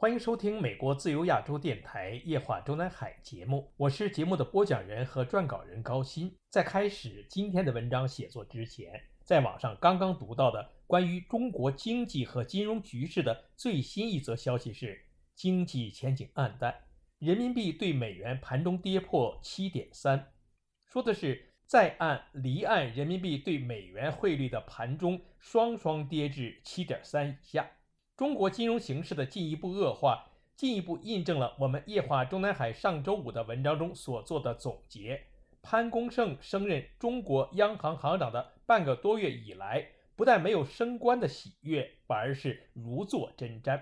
欢迎收听美国自由亚洲电台《夜话中南海》节目，我是节目的播讲人和撰稿人高鑫。在开始今天的文章写作之前，在网上刚刚读到的关于中国经济和金融局势的最新一则消息是，经济前景暗淡，人民币对美元盘中跌破七点三，说的是在岸、离岸人民币对美元汇率的盘中双双跌至七点三以下。中国金融形势的进一步恶化，进一步印证了我们夜话中南海上周五的文章中所做的总结。潘功胜升任中国央行行长的半个多月以来，不但没有升官的喜悦，反而是如坐针毡。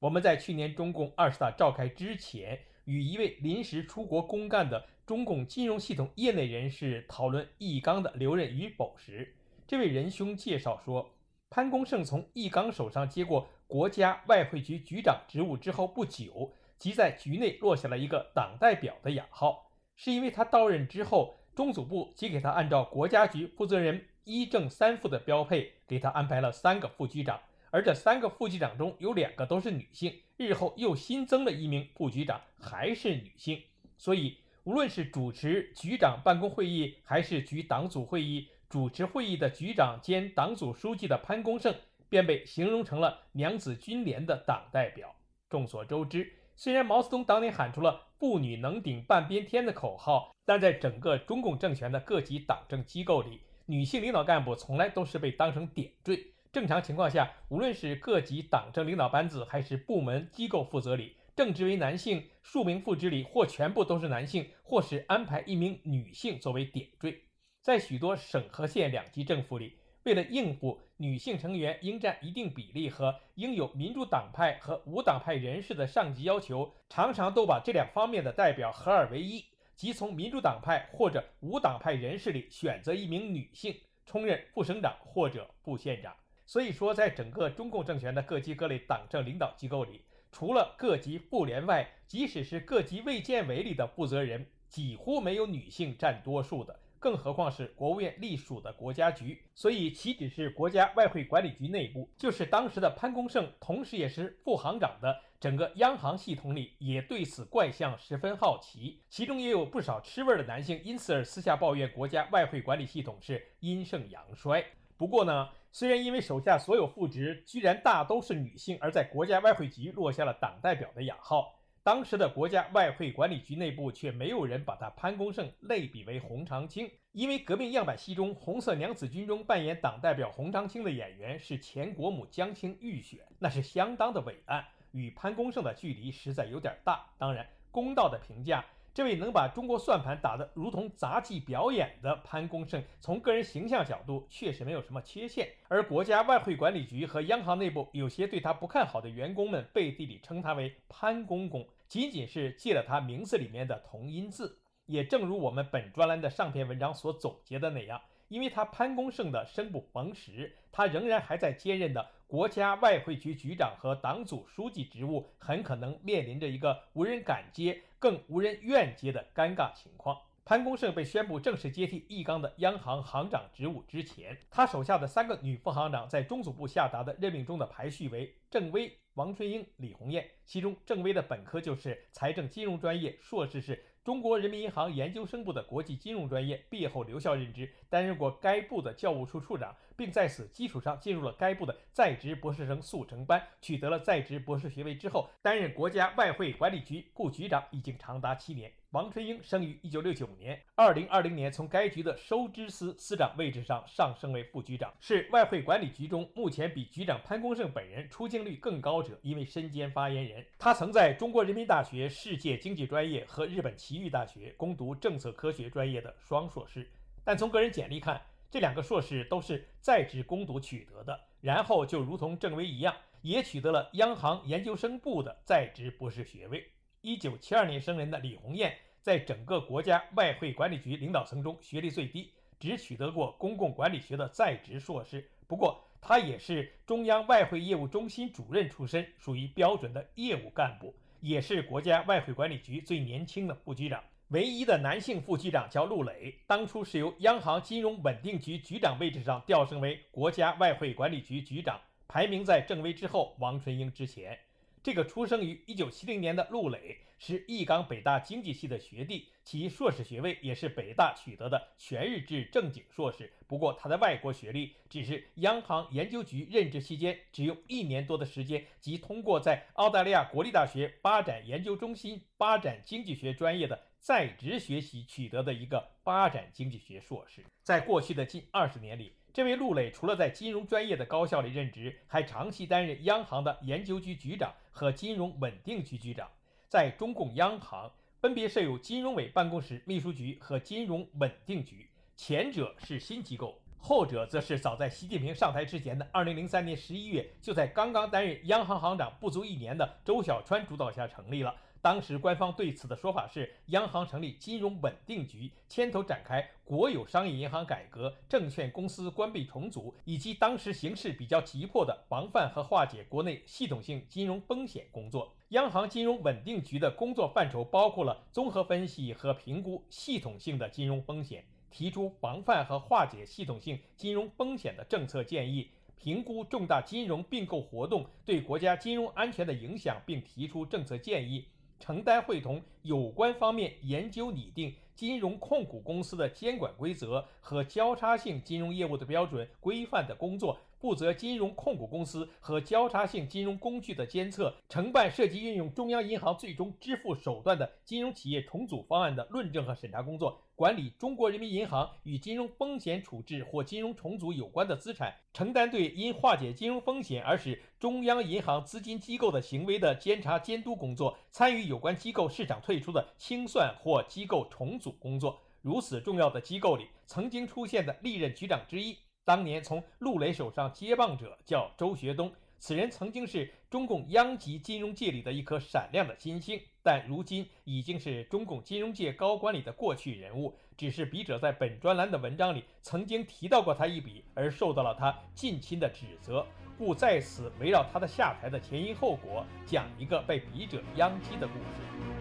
我们在去年中共二十大召开之前，与一位临时出国公干的中共金融系统业内人士讨论易纲的留任与否时，这位仁兄介绍说。潘功胜从易纲手上接过国家外汇局局长职务之后不久，即在局内落下了一个党代表的雅号，是因为他到任之后，中组部即给他按照国家局负责人一正三副的标配，给他安排了三个副局长，而这三个副局长中有两个都是女性，日后又新增了一名副局长，还是女性，所以无论是主持局长办公会议，还是局党组会议。主持会议的局长兼党组书记的潘功胜，便被形容成了娘子军连的党代表。众所周知，虽然毛泽东当年喊出了“妇女能顶半边天”的口号，但在整个中共政权的各级党政机构里，女性领导干部从来都是被当成点缀。正常情况下，无论是各级党政领导班子，还是部门机构负责里，正职为男性，数名副职里或全部都是男性，或是安排一名女性作为点缀。在许多省和县两级政府里，为了应付女性成员应占一定比例和应有民主党派和无党派人士的上级要求，常常都把这两方面的代表合二为一，即从民主党派或者无党派人士里选择一名女性充任副省长或者副县长。所以说，在整个中共政权的各级各类党政领导机构里，除了各级妇联外，即使是各级卫健委里的负责人，几乎没有女性占多数的。更何况是国务院隶属的国家局，所以岂止是国家外汇管理局内部，就是当时的潘功胜，同时也是副行长的整个央行系统里，也对此怪象十分好奇。其中也有不少吃味的男性，因此而私下抱怨国家外汇管理系统是阴盛阳衰。不过呢，虽然因为手下所有副职居然大都是女性，而在国家外汇局落下了党代表的雅号。当时的国家外汇管理局内部却没有人把他潘功胜类比为洪长青，因为《革命样板戏》中《红色娘子军》中扮演党代表洪长青的演员是前国母江青预选，那是相当的伟岸，与潘功胜的距离实在有点大。当然，公道的评价。这位能把中国算盘打得如同杂技表演的潘功胜，从个人形象角度确实没有什么缺陷。而国家外汇管理局和央行内部有些对他不看好的员工们，背地里称他为潘公公，仅仅是借了他名字里面的同音字。也正如我们本专栏的上篇文章所总结的那样。因为他潘功胜的生不逢时，他仍然还在兼任的国家外汇局局长和党组书记职务，很可能面临着一个无人敢接、更无人愿接的尴尬情况。潘功胜被宣布正式接替易纲的央行行长职务之前，他手下的三个女副行长在中组部下达的任命中的排序为郑薇、王春英、李红艳，其中郑薇的本科就是财政金融专业，硕士是。中国人民银行研究生部的国际金融专业，毕业后留校任职，担任过该部的教务处处长，并在此基础上进入了该部的在职博士生速成班，取得了在职博士学位之后，担任国家外汇管理局副局长，已经长达七年。王春英生于一九六九年，二零二零年从该局的收支司司长位置上上升为副局长，是外汇管理局中目前比局长潘功胜本人出镜率更高者，因为身兼发言人。他曾在中国人民大学世界经济专业和日本奇遇大学攻读政策科学专业的双硕士，但从个人简历看，这两个硕士都是在职攻读取得的，然后就如同郑薇一样，也取得了央行研究生部的在职博士学位。一九七二年生人的李红艳，在整个国家外汇管理局领导层中学历最低，只取得过公共管理学的在职硕士。不过，他也是中央外汇业务中心主任出身，属于标准的业务干部，也是国家外汇管理局最年轻的副局长。唯一的男性副局长叫陆磊，当初是由央行金融稳定局局长位置上调升为国家外汇管理局局长，排名在郑薇之后，王春英之前。这个出生于1970年的陆磊是义冈北大经济系的学弟，其硕士学位也是北大取得的全日制正经硕士。不过他的外国学历只是央行研究局任职期间只用一年多的时间，即通过在澳大利亚国立大学发展研究中心发展经济学专业的。在职学习取得的一个发展经济学硕士，在过去的近二十年里，这位陆磊除了在金融专业的高校里任职，还长期担任央行的研究局局长和金融稳定局局长。在中共央行，分别设有金融委办公室、秘书局和金融稳定局，前者是新机构，后者则是早在习近平上台之前的二零零三年十一月，就在刚刚担任央行行长不足一年的周小川主导下成立了。当时官方对此的说法是，央行成立金融稳定局，牵头展开国有商业银行改革、证券公司关闭重组，以及当时形势比较急迫的防范和化解国内系统性金融风险工作。央行金融稳定局的工作范畴包括了综合分析和评估系统性的金融风险，提出防范和化解系统性金融风险的政策建议，评估重大金融并购活动对国家金融安全的影响，并提出政策建议。承担会同有关方面研究拟定金融控股公司的监管规则和交叉性金融业务的标准规范的工作。负责金融控股公司和交叉性金融工具的监测，承办涉及运用中央银行最终支付手段的金融企业重组方案的论证和审查工作，管理中国人民银行与金融风险处置或金融重组有关的资产，承担对因化解金融风险而使中央银行资金机构的行为的监察监督工作，参与有关机构市场退出的清算或机构重组工作。如此重要的机构里，曾经出现的历任局长之一。当年从陆磊手上接棒者叫周学东，此人曾经是中共央级金融界里的一颗闪亮的新星，但如今已经是中共金融界高官里的过去人物。只是笔者在本专栏的文章里曾经提到过他一笔，而受到了他近亲的指责，故在此围绕他的下台的前因后果，讲一个被笔者殃及的故事。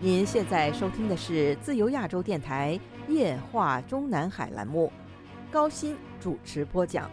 您现在收听的是自由亚洲电台夜话中南海栏目，高鑫主持播讲。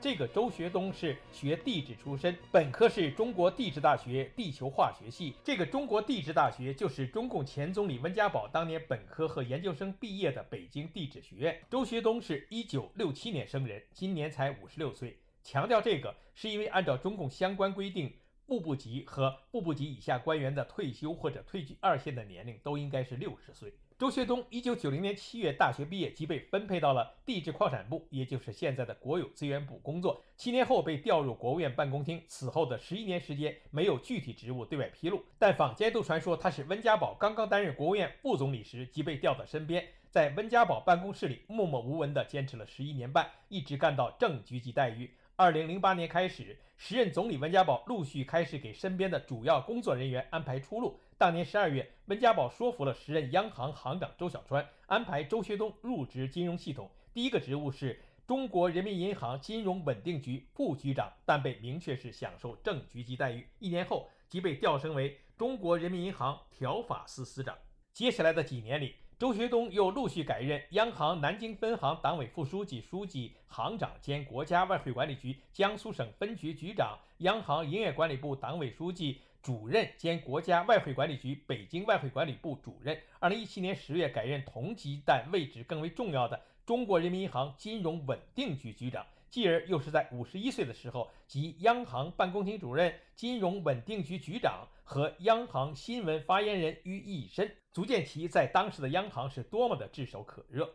这个周学东是学地质出身，本科是中国地质大学地球化学系。这个中国地质大学就是中共前总理温家宝当年本科和研究生毕业的北京地质学院。周学东是一九六七年生人，今年才五十六岁。强调这个，是因为按照中共相关规定，部部级和部部级以下官员的退休或者退居二线的年龄都应该是六十岁。周学东一九九零年七月大学毕业，即被分配到了地质矿产部，也就是现在的国有资源部工作。七年后被调入国务院办公厅，此后的十一年时间没有具体职务对外披露，但坊间都传说他是温家宝刚刚担任国务院副总理时即被调到身边，在温家宝办公室里默默无闻地坚持了十一年半，一直干到正局级待遇。二零零八年开始，时任总理温家宝陆续开始给身边的主要工作人员安排出路。当年十二月，温家宝说服了时任央行行长周小川，安排周学东入职金融系统。第一个职务是中国人民银行金融稳定局副局长，但被明确是享受正局级待遇。一年后，即被调升为中国人民银行条法司司长。接下来的几年里，周学东又陆续改任央行南京分行党委副书记、书记、行长兼国家外汇管理局江苏省分局局长，央行营业管理部党委书记、主任兼国家外汇管理局北京外汇管理部主任。二零一七年十月改任同级但位置更为重要的中国人民银行金融稳定局局长。继而又是在五十一岁的时候，即央行办公厅主任、金融稳定局局长和央行新闻发言人于一身，足见其在当时的央行是多么的炙手可热。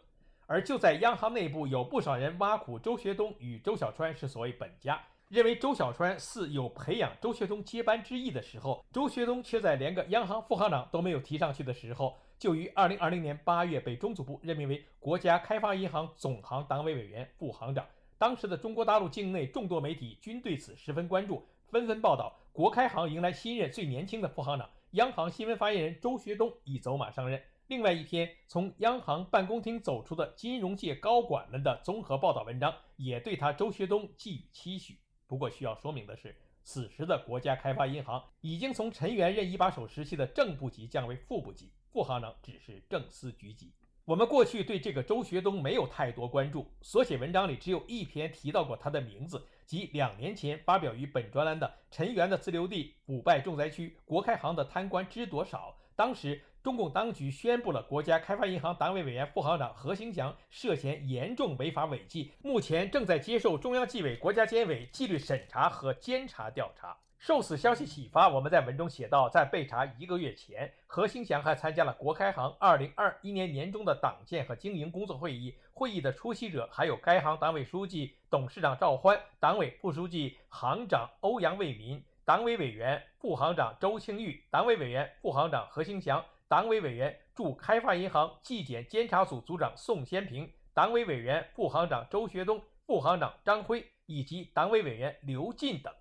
而就在央行内部，有不少人挖苦周学东与周小川是所谓本家，认为周小川似有培养周学东接班之意的时候，周学东却在连个央行副行长都没有提上去的时候，就于二零二零年八月被中组部任命为国家开发银行总行党委委员、副行长。当时的中国大陆境内众多媒体均对此十分关注，纷纷报道，国开行迎来新任最年轻的副行长，央行新闻发言人周学东已走马上任。另外一篇从央行办公厅走出的金融界高管们的综合报道文章，也对他周学东寄予期许。不过需要说明的是，此时的国家开发银行已经从陈元任一把手时期的正部级降为副部级，副行长只是正司局级。我们过去对这个周学东没有太多关注，所写文章里只有一篇提到过他的名字，及两年前发表于本专栏的陈元的自留地腐败重灾区，国开行的贪官知多少？当时。中共当局宣布了国家开发银行党委委员、副行长何兴祥涉嫌严重违法违纪，目前正在接受中央纪委国家监委纪律审查和监察调查。受此消息启发，我们在文中写道，在被查一个月前，何兴祥还参加了国开行2021年年中的党建和经营工作会议，会议的出席者还有该行党委书记、董事长赵欢，党委副书记、行长欧阳卫民，党委委员、副行长周清玉，党委委员、副行长何兴祥。党委委员、驻开发银行纪检监察组组长宋先平，党委委员、副行长周学东，副行长张辉以及党委委员刘进等，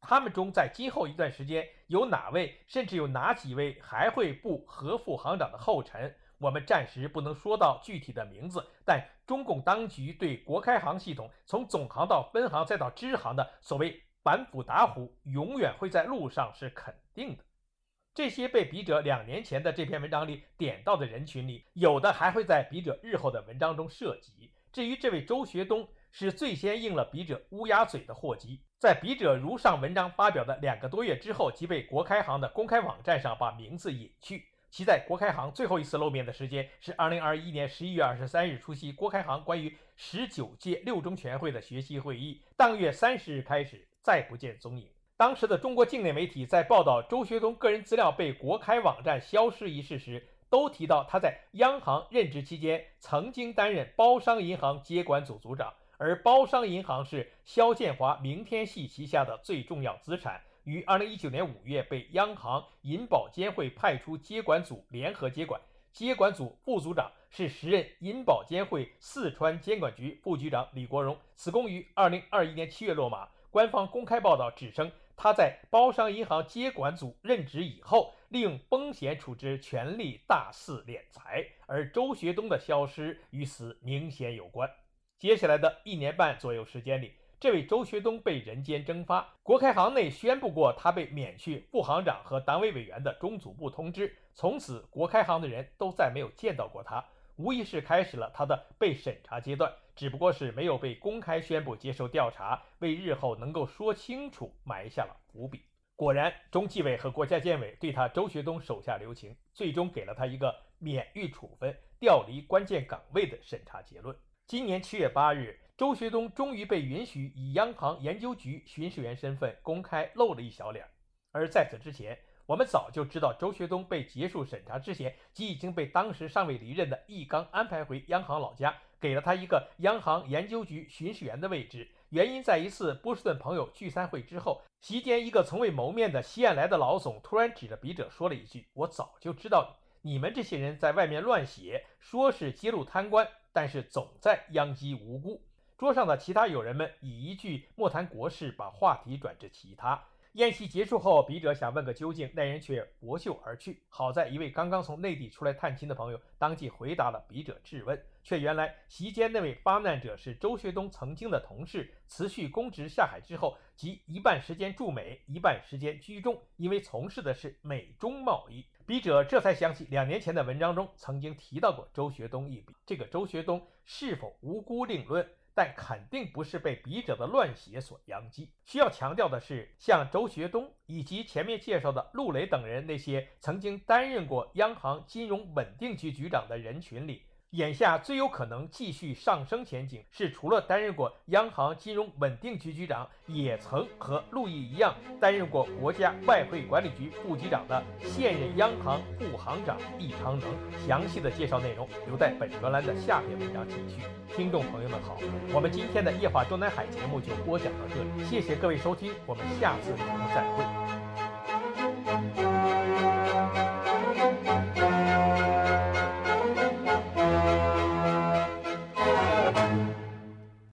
他们中在今后一段时间有哪位，甚至有哪几位还会步何副行长的后尘？我们暂时不能说到具体的名字，但中共当局对国开行系统从总行到分行再到支行的所谓反腐打虎，永远会在路上是肯定的。这些被笔者两年前的这篇文章里点到的人群里，有的还会在笔者日后的文章中涉及。至于这位周学东，是最先应了笔者乌鸦嘴的祸机，在笔者如上文章发表的两个多月之后，即被国开行的公开网站上把名字隐去。其在国开行最后一次露面的时间是二零二一年十一月二十三日出席国开行关于十九届六中全会的学习会议，当月三十日开始再不见踪影。当时的中国境内媒体在报道周学东个人资料被国开网站消失一事时，都提到他在央行任职期间曾经担任包商银行接管组组长，而包商银行是肖建华明天系旗下的最重要资产，于二零一九年五月被央行银保监会派出接管组联合接管，接管组副组长是时任银保监会四川监管局副局长李国荣，此公于二零二一年七月落马。官方公开报道指称。他在包商银行接管组任职以后，利用风险处置权力大肆敛财，而周学东的消失与此明显有关。接下来的一年半左右时间里，这位周学东被人间蒸发。国开行内宣布过他被免去副行长和党委委员的中组部通知，从此国开行的人都再没有见到过他，无疑是开始了他的被审查阶段。只不过是没有被公开宣布接受调查，为日后能够说清楚埋下了伏笔。果然，中纪委和国家监委对他周学东手下留情，最终给了他一个免予处分、调离关键岗位的审查结论。今年七月八日，周学东终于被允许以央行研究局巡视员身份公开露了一小脸。而在此之前，我们早就知道周学东被结束审查之前，即已经被当时尚未离任的易纲安排回央行老家。给了他一个央行研究局巡视员的位置，原因在一次波士顿朋友聚餐会之后，席间一个从未谋面的西岸来的老总突然指着笔者说了一句：“我早就知道你你们这些人在外面乱写，说是揭露贪官，但是总在殃及无辜。”桌上的其他友人们以一句“莫谈国事”把话题转至其他。宴席结束后，笔者想问个究竟，那人却拂袖而去。好在一位刚刚从内地出来探亲的朋友当即回答了笔者质问，却原来席间那位发难者是周学东曾经的同事，辞去公职下海之后，即一半时间驻美，一半时间居中，因为从事的是美中贸易。笔者这才想起两年前的文章中曾经提到过周学东一笔，这个周学东是否无辜另论。但肯定不是被笔者的乱写所殃及。需要强调的是，像周学东以及前面介绍的陆磊等人，那些曾经担任过央行金融稳定局局长的人群里。眼下最有可能继续上升前景是，除了担任过央行金融稳定局局长，也曾和陆毅一样担任过国家外汇管理局副局长的现任央行副行长易昌能。详细的介绍内容留在本专栏的下篇文章继续。听众朋友们好，我们今天的夜话中南海节目就播讲到这里，谢谢各位收听，我们下次节目再会。